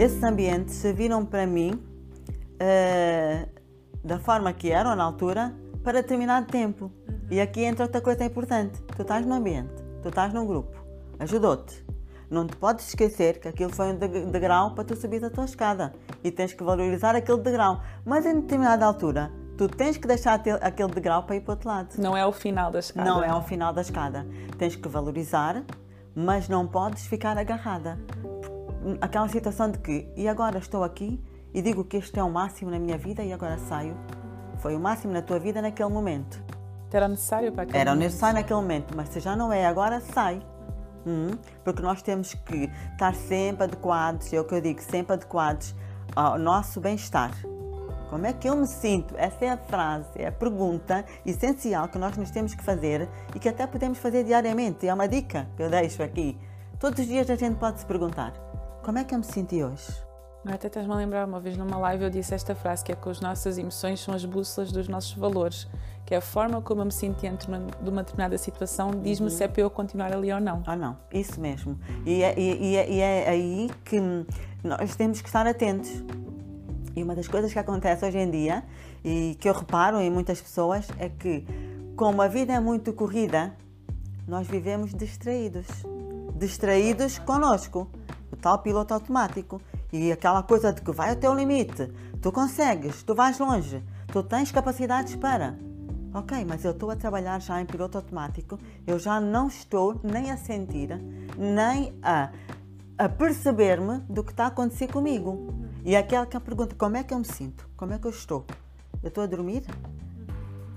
esses ambientes serviram para mim uh, da forma que eram na altura para determinado tempo. E aqui entra outra coisa importante: tu estás no ambiente, tu estás num grupo, ajudou-te. Não te podes esquecer que aquilo foi um degrau para tu subir a tua escada e tens que valorizar aquele degrau. Mas em determinada altura, tu tens que deixar aquele degrau para ir para o outro lado. Não é o final da escada. Não é o final da escada. Tens que valorizar, mas não podes ficar agarrada. Aquela situação de que, e agora estou aqui e digo que este é o máximo na minha vida e agora saio. Foi o máximo na tua vida naquele momento. Era necessário para aquele Era momento. necessário naquele momento, mas se já não é agora, sai. Hum, porque nós temos que estar sempre adequados, é o que eu digo, sempre adequados ao nosso bem-estar. Como é que eu me sinto? Essa é a frase, é a pergunta essencial que nós nos temos que fazer e que até podemos fazer diariamente. É uma dica que eu deixo aqui. Todos os dias a gente pode se perguntar: como é que eu me senti hoje? Até estás-me a lembrar, uma vez numa live eu disse esta frase, que é que as nossas emoções são as bússolas dos nossos valores, que é a forma como eu me sinto diante de uma determinada situação diz-me uhum. se é para eu continuar ali ou não. Ou não, isso mesmo. E é, e, é, e é aí que nós temos que estar atentos. E uma das coisas que acontece hoje em dia, e que eu reparo em muitas pessoas, é que como a vida é muito corrida, nós vivemos distraídos. Distraídos conosco, tal piloto automático. E aquela coisa de que vai até o limite, tu consegues, tu vais longe, tu tens capacidades para. Ok, mas eu estou a trabalhar já em piloto automático, eu já não estou nem a sentir, nem a, a perceber-me do que está a acontecer comigo. E aquela que a pergunta, como é que eu me sinto? Como é que eu estou? Eu estou a dormir?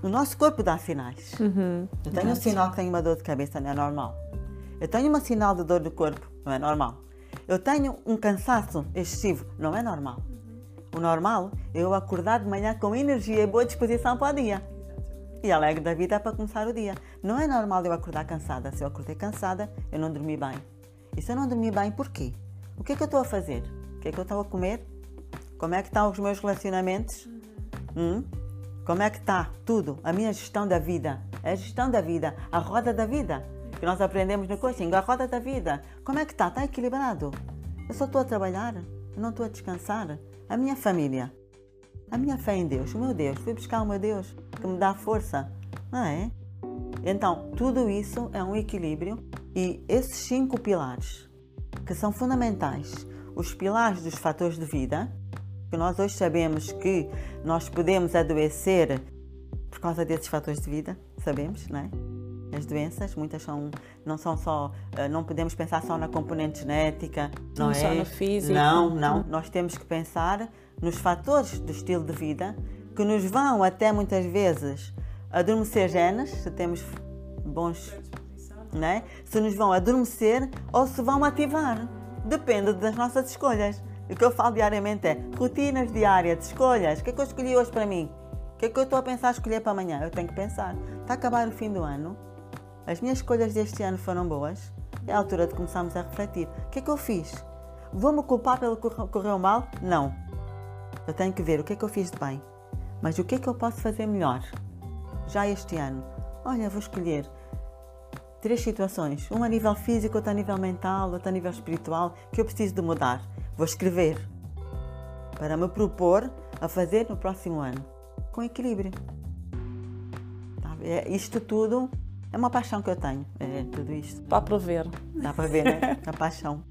O nosso corpo dá sinais. Uhum. Eu tenho um sinal que tenho uma dor de cabeça, não é normal. Eu tenho um sinal de dor do corpo, não é normal. Eu tenho um cansaço excessivo, não é normal. O normal é eu acordar de manhã com energia e boa disposição para o dia. E alegre da vida para começar o dia. Não é normal eu acordar cansada. Se eu acordei cansada, eu não dormi bem. E se eu não dormi bem, por quê? O que é que eu estou a fazer? O que é que eu estou a comer? Como é que estão os meus relacionamentos? Hum? Como é que está tudo? A minha gestão da vida. A gestão da vida, a roda da vida que nós aprendemos no coaching, a roda da vida. Como é que está? Está equilibrado? Eu só estou a trabalhar, eu não estou a descansar. A minha família, a minha fé em Deus, o meu Deus, fui buscar o meu Deus que me dá força, não é? Então, tudo isso é um equilíbrio e esses cinco pilares, que são fundamentais, os pilares dos fatores de vida, que nós hoje sabemos que nós podemos adoecer por causa desses fatores de vida, sabemos, não é? As doenças, muitas são, não são só, eh, não podemos pensar só na componente genética, não, não é? só no físico. Não, não. Nós temos que pensar nos fatores do estilo de vida que nos vão até muitas vezes adormecer genes, se temos bons, né? Se nos vão adormecer ou se vão ativar. Depende das nossas escolhas. O que eu falo diariamente é rotinas diárias de escolhas. O que é que eu escolhi hoje para mim? O que é que eu estou a pensar escolher para amanhã? Eu tenho que pensar. Está a acabar o fim do ano as minhas escolhas deste ano foram boas, é a altura de começarmos a refletir. O que é que eu fiz? Vou-me culpar pelo que correu mal? Não. Eu tenho que ver o que é que eu fiz de bem. Mas o que é que eu posso fazer melhor? Já este ano. Olha, vou escolher três situações. Uma a nível físico, outra a nível mental, outra a nível espiritual, que eu preciso de mudar. Vou escrever para me propor a fazer no próximo ano. Com equilíbrio. Tá é, isto tudo é uma paixão que eu tenho, é tudo isto. Dá para ver. Dá para ver, né? A paixão.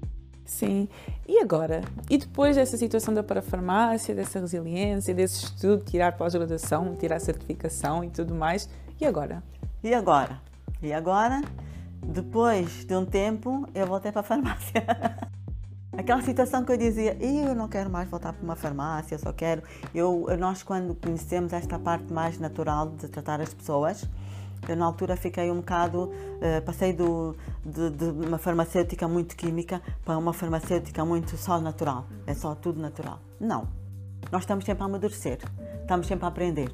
Sim. E agora? E depois dessa situação da parafarmácia, dessa resiliência, desse estudo, tirar pós-graduação, tirar certificação e tudo mais, e agora? E agora? E agora, depois de um tempo, eu voltei para a farmácia. Aquela situação que eu dizia, eu não quero mais voltar para uma farmácia, só quero. Eu, nós, quando conhecemos esta parte mais natural de tratar as pessoas, eu, na altura, fiquei um bocado. Uh, passei do, de, de, uma farmacêutica muito química para uma farmacêutica muito só natural. É só tudo natural. Não. Nós estamos sempre a amadurecer, estamos sempre a aprender.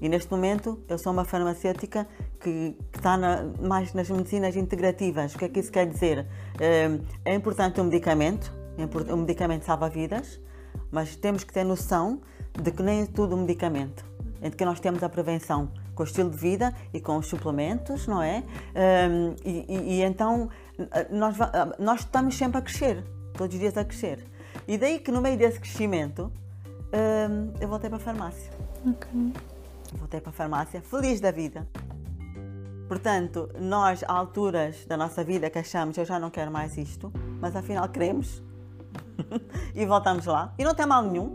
E neste momento eu sou uma farmacêutica que, que está na, mais nas medicinas integrativas. O que é que isso quer dizer? É, é importante o um medicamento, o um medicamento salva vidas, mas temos que ter noção de que nem é tudo um medicamento, é de que nós temos a prevenção com o estilo de vida e com os suplementos, não é? Um, e, e, e, então nós, nós estamos sempre a crescer, todos os dias a crescer. E daí que no meio desse crescimento, hum, eu voltei para a farmácia. Ok. Voltei para a farmácia, feliz da vida. Portanto, nós, há alturas da nossa vida que achamos eu já não quero mais isto, mas afinal queremos. e voltamos lá. E não tem mal nenhum.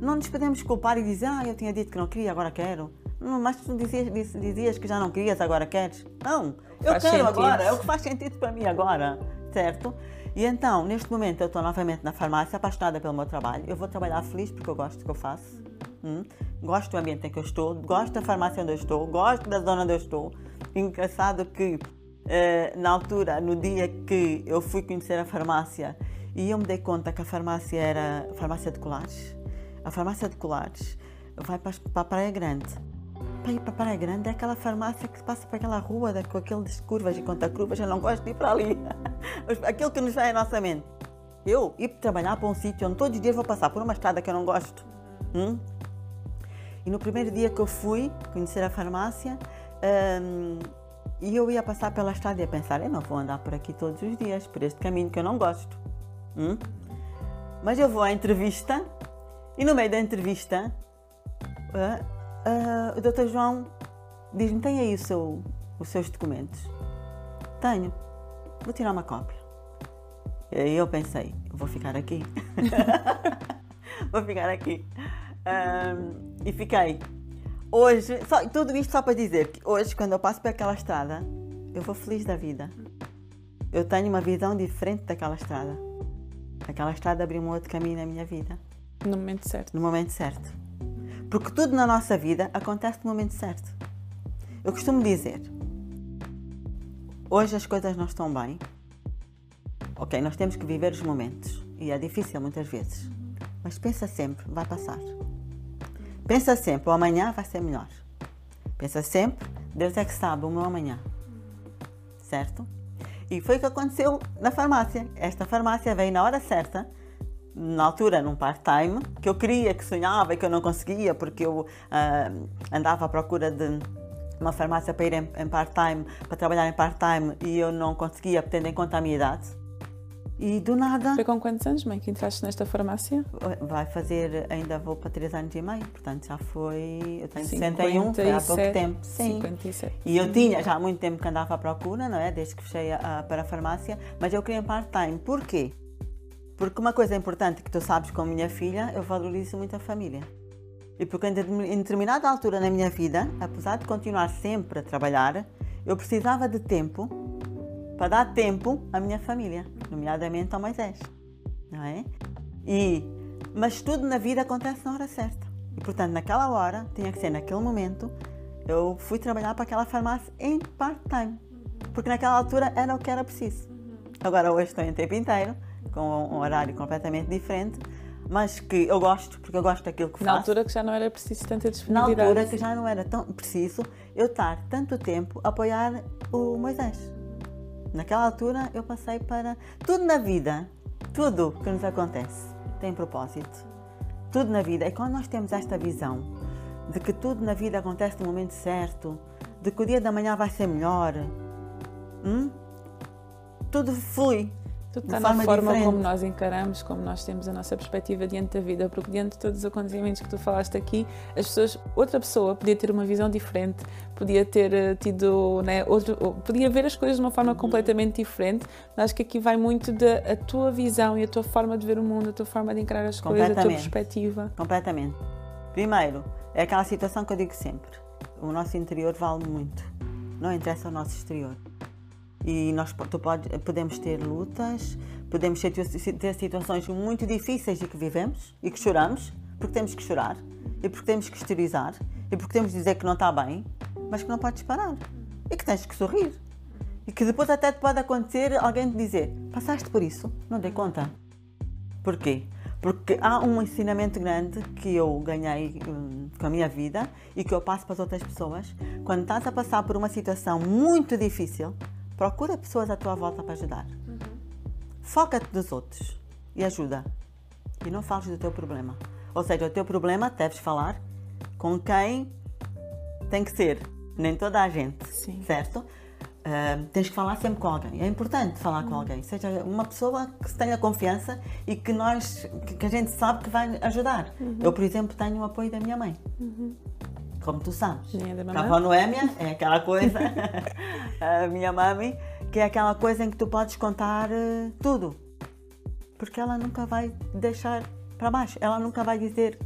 Não nos podemos culpar e dizer, ah, eu tinha dito que não queria, agora quero. Mas tu dizias, dizias que já não querias, agora queres. Não, eu Faz quero sentido. agora, é o que faz sentido para mim agora, certo? E então, neste momento, eu estou novamente na farmácia, apaixonada pelo meu trabalho. Eu vou trabalhar feliz porque eu gosto do que eu faço. Hum? Gosto do ambiente em que eu estou, gosto da farmácia onde eu estou, gosto da zona onde eu estou. Engraçado que, eh, na altura, no dia que eu fui conhecer a farmácia, e eu me dei conta que a farmácia era a farmácia de Colares. A farmácia de Colares vai para a Praia Grande. Para ir para Praia Grande é aquela farmácia que se passa para aquela rua da- com aquelas curvas e conta-curvas. Eu não gosto de ir para ali. Aquilo que nos vem à nossa mente. Eu ir trabalhar para um sítio onde todos os dias vou passar por uma estrada que eu não gosto. Hum? E no primeiro dia que eu fui conhecer a farmácia, hum, e eu ia passar pela estrada e ia pensar, eu não vou andar por aqui todos os dias, por este caminho que eu não gosto. Hum? Mas eu vou à entrevista e no meio da entrevista ah, o Dr. João diz-me, tem aí seu, os seus documentos? Tenho. Vou tirar uma cópia. E aí eu pensei, vou ficar aqui. vou ficar aqui. Ahm, e fiquei. Hoje, só- tudo isto só para dizer que hoje, quando eu passo por aquela estrada, eu vou feliz da vida. Eu tenho uma visão diferente daquela estrada. Aquela estrada abriu um outro caminho na minha vida, No momento certo. no momento certo. Porque tudo na nossa vida acontece no momento certo. Eu costumo dizer: hoje as coisas não estão bem. Ok, nós temos que viver os momentos. E é difícil muitas vezes. Mas pensa sempre, vai passar. Pensa sempre, o amanhã vai ser melhor. Pensa sempre, Deus é que sabe o meu amanhã. Certo? E foi o que aconteceu na farmácia. Esta farmácia veio na hora certa, na altura num part-time, que eu queria, que sonhava e que eu não conseguia, porque eu ah, andava à procura de uma farmácia para ir em, em part-time, para trabalhar em part-time, e eu não conseguia, tendo em conta a minha idade. E do nada, Foi com quantos anos, mãe, que entraste nesta farmácia? vai fazer, ainda vou para 3 anos e meio, portanto já foi, eu tenho 61, 57, foi há pouco tempo. Sim. 57. E eu tinha já há muito tempo que andava à procura, não é? Desde que fechei a, a- para a farmácia, mas eu queria em part-time. Porquê? Porque uma coisa importante que tu sabes com a minha filha, eu valorizo muito a família. E porque em determin- em determinada altura na minha vida, apesar de continuar sempre a trabalhar, eu precisava de tempo para dar tempo à minha família, nomeadamente ao Moisés. Não é? E, mas tudo na vida acontece na hora certa. E portanto, naquela hora, tinha que ser naquele momento, eu fui trabalhar para aquela farmácia em part-time. Porque naquela altura era o que era preciso. Agora hoje estou em tempo inteiro, com um horário completamente diferente, mas que eu gosto, porque eu gosto daquilo que Na faço. altura que já não era preciso tanta Na disponibilidade. altura que já não era tão preciso eu estar tanto tempo a apoiar o Moisés. Naquela altura eu passei para. Tudo na vida, tudo que nos acontece tem propósito. Tudo na vida. E quando nós temos esta visão de que tudo na vida acontece no momento certo, de que o dia da manhã vai ser melhor, hum? tudo flui. Tudo está na forma forma diferente. como nós encaramos, como nós temos a nossa perspectiva diante da vida, porque diante de todos os acontecimentos que tu falaste aqui, as pessoas, outra pessoa podia ter uma visão diferente, podia ter eh, tido, né, outro, ou podia ver as coisas de uma forma completamente diferente. Mas acho que aqui vai muito da tua visão e a tua forma de ver o mundo, a tua forma de encarar as coisas, a tua perspectiva. Completamente. Primeiro, é aquela situação que eu digo sempre: o nosso interior vale muito, não interessa o nosso exterior. E nós podemos ter lutas, podemos ter, situações muito difíceis e que vivemos e que choramos, porque temos que chorar, e porque temos que exteriorizar, e porque temos que dizer que não está bem, mas que não podes parar, e que tens que sorrir. E que depois até te pode acontecer alguém te dizer: passaste por isso, não dei conta. Porquê? Porque há um ensinamento grande que eu ganhei hum, com a minha vida e que eu passo para as outras pessoas. Quando estás a passar por uma situação muito difícil, procura pessoas à tua volta para ajudar. Foca-te nos outros e ajuda. E não fales do teu problema. Ou seja, o teu problema deves falar com quem tem que ser. Nem toda a gente, Sim. certo? Uh, tens que falar sempre com alguém. É importante falar com alguém, seja uma pessoa que se tenha confiança e que nós, que, que a gente sabe que vai ajudar. Eu, por exemplo, tenho o apoio da minha mãe. Como tu sabes. É avó Noémia é aquela coisa, a minha mãe, que é aquela coisa em que tu podes contar eh, tudo. Porque ela nunca vai deixar para baixo. Ela nunca vai dizer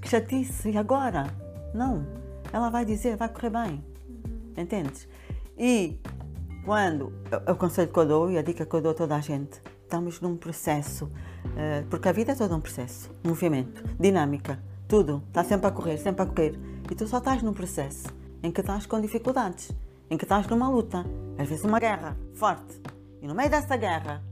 que chatice, e agora? Não. Ela vai dizer, vai correr bem. Entendes? E quando, o- conselho que eu dou e a dica que eu dou a toda a gente, estamos num processo, eh, porque a vida é todo um processo, movimento, dinâmica, tudo, está sempre a correr, sempre a correr. E tu só estás num processo em que estás com dificuldades, em que estás numa luta, às vezes uma guerra forte. E no meio dessa guerra,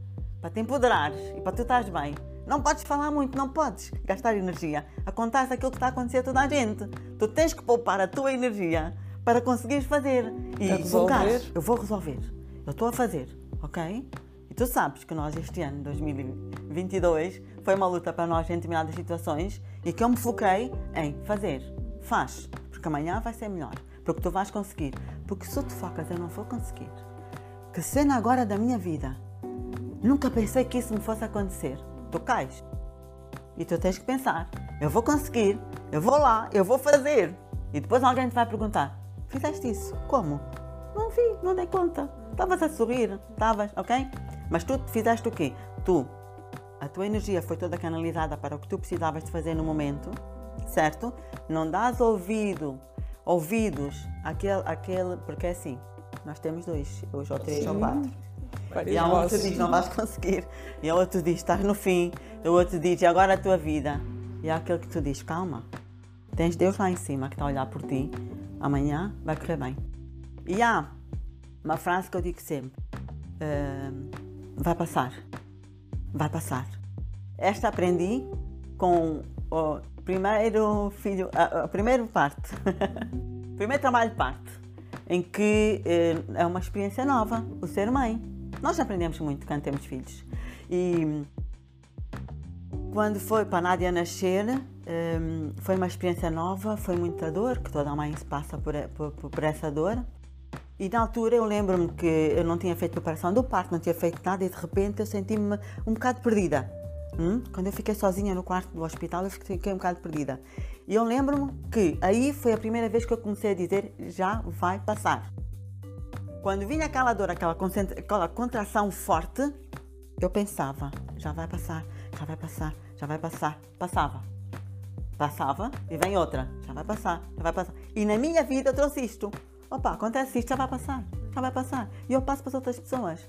para te empoderares e para tu estares bem, não podes falar muito, não podes gastar energia. Acontece aquilo que está a acontecer a toda a gente. Tu tens que poupar a tua energia para conseguires fazer. E resolver. Eu vou resolver. Eu estou a fazer, ok? E tu sabes que nós este ano, 2022, foi uma luta para nós em determinadas situações e que eu me foquei em fazer. Faz, porque amanhã vai ser melhor. Porque tu vais conseguir. Porque se tu focas, eu não vou conseguir. Que cena agora da minha vida. Nunca pensei que isso me fosse acontecer. Tu cais. E tu tens que pensar: eu vou conseguir, eu vou lá, eu vou fazer. E depois alguém te vai perguntar: fizeste isso? Como? Não vi, não dei conta. Estavas a sorrir, estavas, ok? Mas tu fizeste o quê? Tu, a tua energia foi toda canalizada para o que tu precisavas de fazer no momento, certo? Não dás ouvido, ouvidos àquele, àquele porque é assim, nós temos dois, hoje ou três ou quatro. E há um que vozes. diz, não vais conseguir. E há outro diz, estás no fim. E o outro diz, e agora a tua vida. E há aquele que tu diz, calma. Tens Deus lá em cima que está a olhar por ti. Amanhã vai correr bem. E há uma frase que eu digo sempre. "Ahm, vai passar. Vai passar. Esta aprendi com o primeiro filho, a, a primeira parte. primeiro trabalho de parte. Em que eh, é uma experiência nova, o ser mãe. Nós aprendemos muito quando temos filhos. E quando foi para a Nádia nascer, hum, foi uma experiência nova, foi muita dor, que toda mãe se passa por, por, por essa dor. E na altura eu lembro-me que eu não tinha feito preparação do parto, não tinha feito nada e de repente eu senti-me um bocado perdida. Hum? Quando eu fiquei sozinha no quarto do hospital, eu fiquei um bocado perdida. E eu lembro-me que aí foi a primeira vez que eu comecei a dizer: já vai passar. Quando vinha aquela dor, aquela, aquela contração forte, eu pensava: já vai passar, já vai passar, já vai passar. Passava. Passava e vem outra. Já vai passar, já vai passar. E na minha vida eu trouxe isto. Opa, acontece isto, já vai passar, já vai passar. E eu passo para as outras pessoas.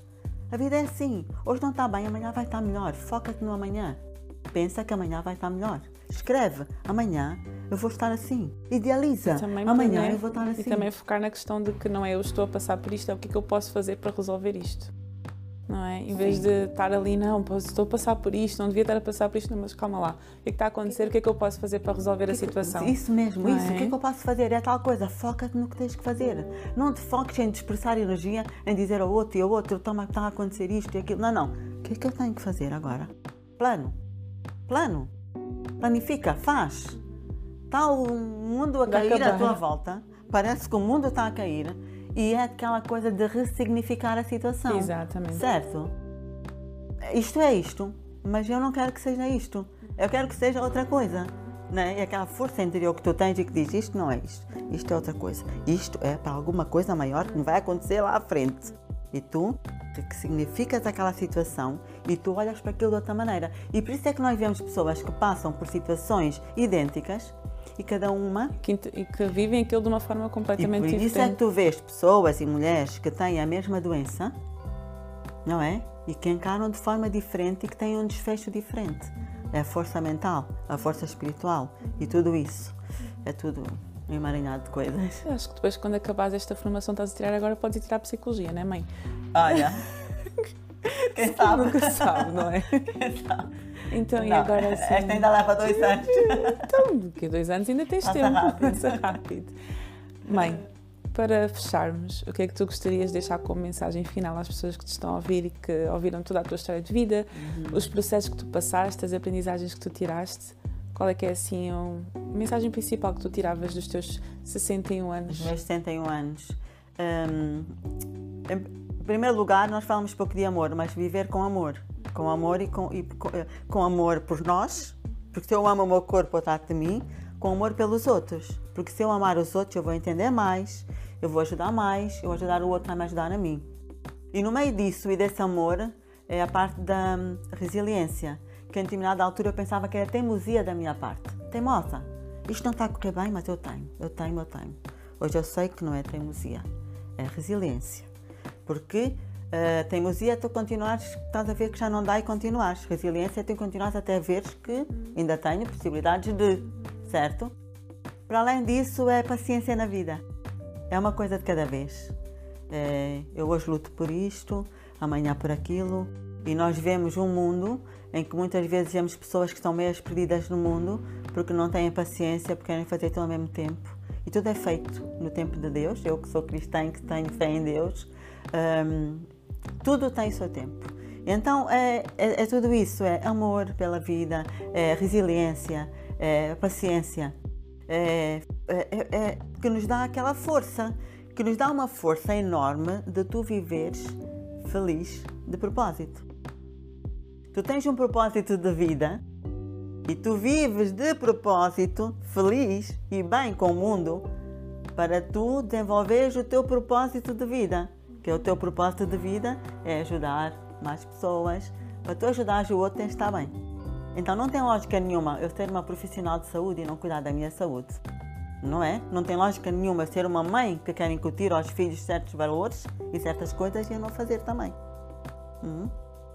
A vida é assim. Hoje não está bem, amanhã vai estar melhor. Foca-te no amanhã. Pensa que amanhã vai estar melhor. Escreve, amanhã eu vou estar assim. Idealiza, amanhã eu vou estar assim. E também focar na questão de que não é eu estou a passar por isto, é o que é que eu posso fazer para resolver isto. Não é? Em vez Sim. de estar ali, não, estou a passar por isto, não devia estar a passar por isto, não, mas calma lá. O que é que está a acontecer? O que é que eu posso fazer para resolver a situação? Isso mesmo, Não isso. é? O que é que eu posso fazer? É tal coisa. Foca-te no que tens que fazer. Não te foques em dispersar energia, em dizer ao outro e ao outro, toma, está a acontecer isto e aquilo. Não, não. O que é que eu tenho que fazer agora? Plano. Plano. Planifica, faz. Está o mundo a cair à tua volta. Parece que o mundo está a cair. E é aquela coisa de ressignificar a situação. Exatamente. Certo? Isto é isto, mas eu não quero que seja isto. Eu quero que seja outra coisa. Né? E aquela força interior que tu tens e que diz isto não é isto, isto é outra coisa. Isto é para alguma coisa maior que me vai acontecer lá à frente. E tu que que significas aquela situação e tu olhas para aquilo de outra maneira. E por isso é que nós vemos pessoas que passam por situações idênticas e cada uma Que E que vivem aquilo de uma forma e completamente por isso é que diferente. tu vês pessoas e mulheres que têm a mesma doença, não é? E que encaram de forma diferente e que têm um desfecho diferente. É a força mental, a força espiritual e tudo isso. É tudo um emaranhado de coisas. Acho que depois, quando acabares esta formação, estás a tirar agora, podes ir tirar psicologia, não é, mãe? Olha, quem sabe? Nunca sabe, não é? Então, e Não, agora assim? Esta ainda leva dois anos. Então, a dois anos ainda tens Passa tempo. rápido. Passa rápido. Mãe, para fecharmos, o que é que tu gostarias de deixar como mensagem final às pessoas que te estão a ouvir e que ouviram toda a tua história de vida, Uhum. os processos que tu passaste, as aprendizagens que tu tiraste? Qual é que é assim um- a mensagem principal que tu tiravas dos teus 61 anos? Os meus 61 anos. Em primeiro lugar, nós falamos pouco de amor, mas viver com amor. Com amor e com, e com, eh, com amor por nós, porque se eu amo o meu corpo, trata de mim, com amor pelos outros. Porque se eu amar os outros, eu vou entender mais, eu vou ajudar mais, eu vou ajudar o outro a me ajudar a mim. E no meio disso e desse amor é a parte da hum, resiliência, que em determinada altura eu pensava que era teimosia da minha parte. Teimosa. Isto não está a correr bem, mas eu tenho, eu tenho, eu tenho. Hoje eu sei que não é teimosia, é resiliência. Porque uh, teimosia é tu continuares, estás a ver que já não dá e continuares. Resiliência é tu continuares até veres que ainda tenho possibilidades de, certo? Para além disso, é paciência na vida. É uma coisa de cada vez. É, eu hoje luto por isto, amanhã por aquilo, e nós vemos um mundo em que muitas vezes vemos pessoas que estão meio perdidas no mundo porque não têm paciência, porque querem fazer tudo ao mesmo tempo. E tudo é feito no tempo de Deus. Eu que sou cristã, que tenho fé em Deus, um, tudo tem o seu tempo. Então é, é, é, tudo isso: é amor pela vida, é resiliência, é paciência, é, é, é, é que nos dá aquela força que nos dá uma força enorme de tu viveres feliz de propósito. Tu tens um propósito de vida e tu vives de propósito, feliz e bem com o mundo, para tu desenvolveres o teu propósito de vida. Que o teu propósito de vida é ajudar mais pessoas. Para tu ajudares o outro, tens de estar bem. Então não tem lógica nenhuma eu ser uma profissional de saúde e não cuidar da minha saúde não é? Não tem lógica nenhuma ser uma mãe que quer incutir aos filhos certos valores e certas coisas e eu não fazer também. Hum?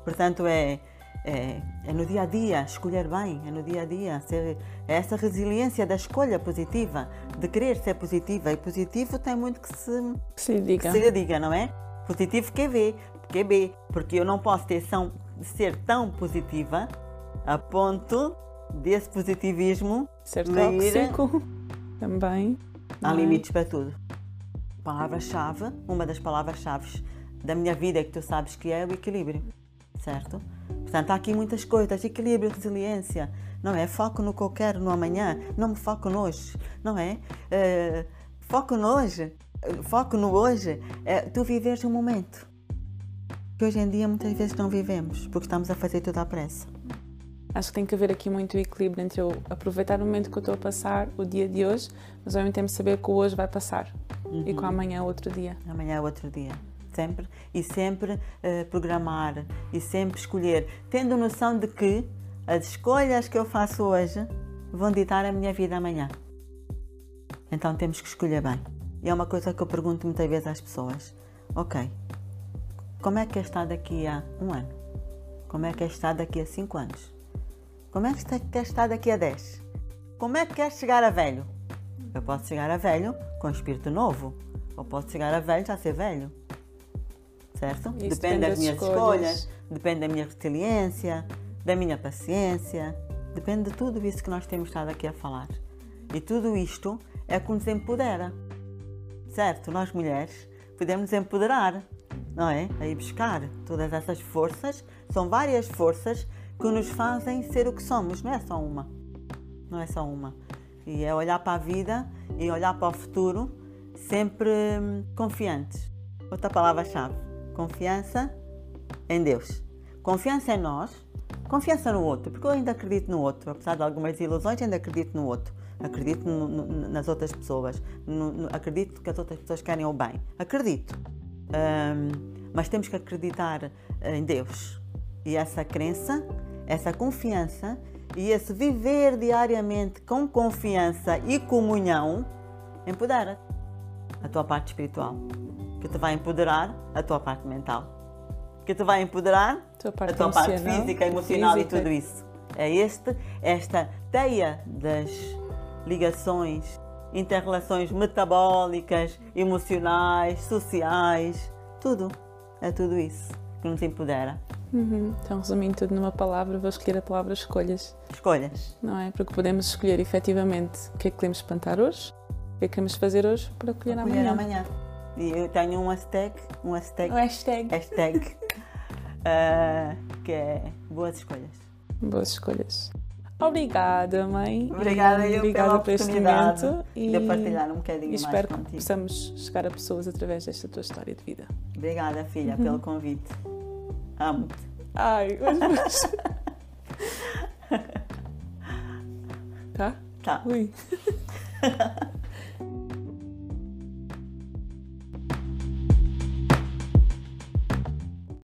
Portanto, é, é, é, no dia a dia escolher bem, é no dia a dia ser, é essa resiliência da escolha positiva, de querer ser positiva. E positivo tem muito que se, que se diga, que se diga não é? Positivo que é B, que é B, porque eu não posso ter são, ser tão positiva a ponto desse positivismo ser tóxico. Também. Há é? limites para tudo. Palavra-chave, uma das palavras-chave da minha vida é que tu sabes que é o equilíbrio, certo? Portanto, há aqui muitas coisas: equilíbrio, resiliência, não é? Foco no que eu quero no amanhã, não me foco no hoje, não é? Uh, foco no hoje, foco no hoje, é tu viveres o um momento. Que hoje em dia muitas vezes não vivemos, porque estamos a fazer tudo à pressa. Acho que tem que haver aqui muito equilíbrio entre eu aproveitar o momento que eu estou a passar, o dia de hoje, mas ao mesmo tempo saber que o hoje vai passar uhum. e que amanhã é outro dia. Amanhã é outro dia. Sempre. E sempre uh, programar e sempre escolher, tendo noção de que as escolhas que eu faço hoje vão ditar a minha vida amanhã. Então temos que escolher bem. E é uma coisa que eu pergunto muitas vezes às pessoas: ok, como é que é estar daqui a um ano? Como é que é estar daqui a cinco anos? Como é que quer estar daqui a 10? Como é que quer chegar a velho? Eu posso chegar a velho com espírito novo, ou posso chegar a velho já ser velho. Certo? Depende, depende, das, das minhas escolhas. escolhas, depende da minha resiliência, da minha paciência, depende de tudo isso que nós temos estado aqui a falar. E tudo isto é que nos empodera. Certo? Nós mulheres podemos nos empoderar, não é? Aí buscar todas essas forças, são várias forças que nos fazem ser o que somos, não é só uma. Não é só uma. E é olhar para a vida e olhar para o futuro sempre hum, confiantes. Outra palavra-chave: confiança em Deus. Confiança em nós, confiança no outro, porque eu ainda acredito no outro, apesar de algumas ilusões, ainda acredito no outro. Acredito no, no, nas outras pessoas, no, acredito que as outras pessoas querem o bem. Acredito. Um, mas temos que acreditar em Deus. E essa crença essa confiança e esse viver diariamente com confiança e comunhão empodera a tua parte espiritual, que te vai empoderar a tua parte mental, que te vai empoderar tua a tua parte física, emocional física. e tudo isso. É este, esta teia das ligações, interrelações metabólicas, emocionais, sociais, tudo. É tudo isso que nos empodera. Uhum. Então, resumindo tudo numa palavra, vou escolher a palavra escolhas. Escolhas. Não é? Porque podemos escolher efetivamente o que é que queremos plantar hoje, o que é que queremos fazer hoje para colher, para colher amanhã. E eu tenho um hashtag, um hashtag, um hashtag, hashtag uh, que é boas escolhas. Boas escolhas. Obrigada, mãe. Obrigada e eu obrigada pela por este momento. de partilhar um bocadinho e mais espero que contigo. possamos chegar a pessoas através desta tua história de vida. Obrigada, filha, Uhum. pelo convite. Amo-te. Ai, mas... tá? Tá. Ui.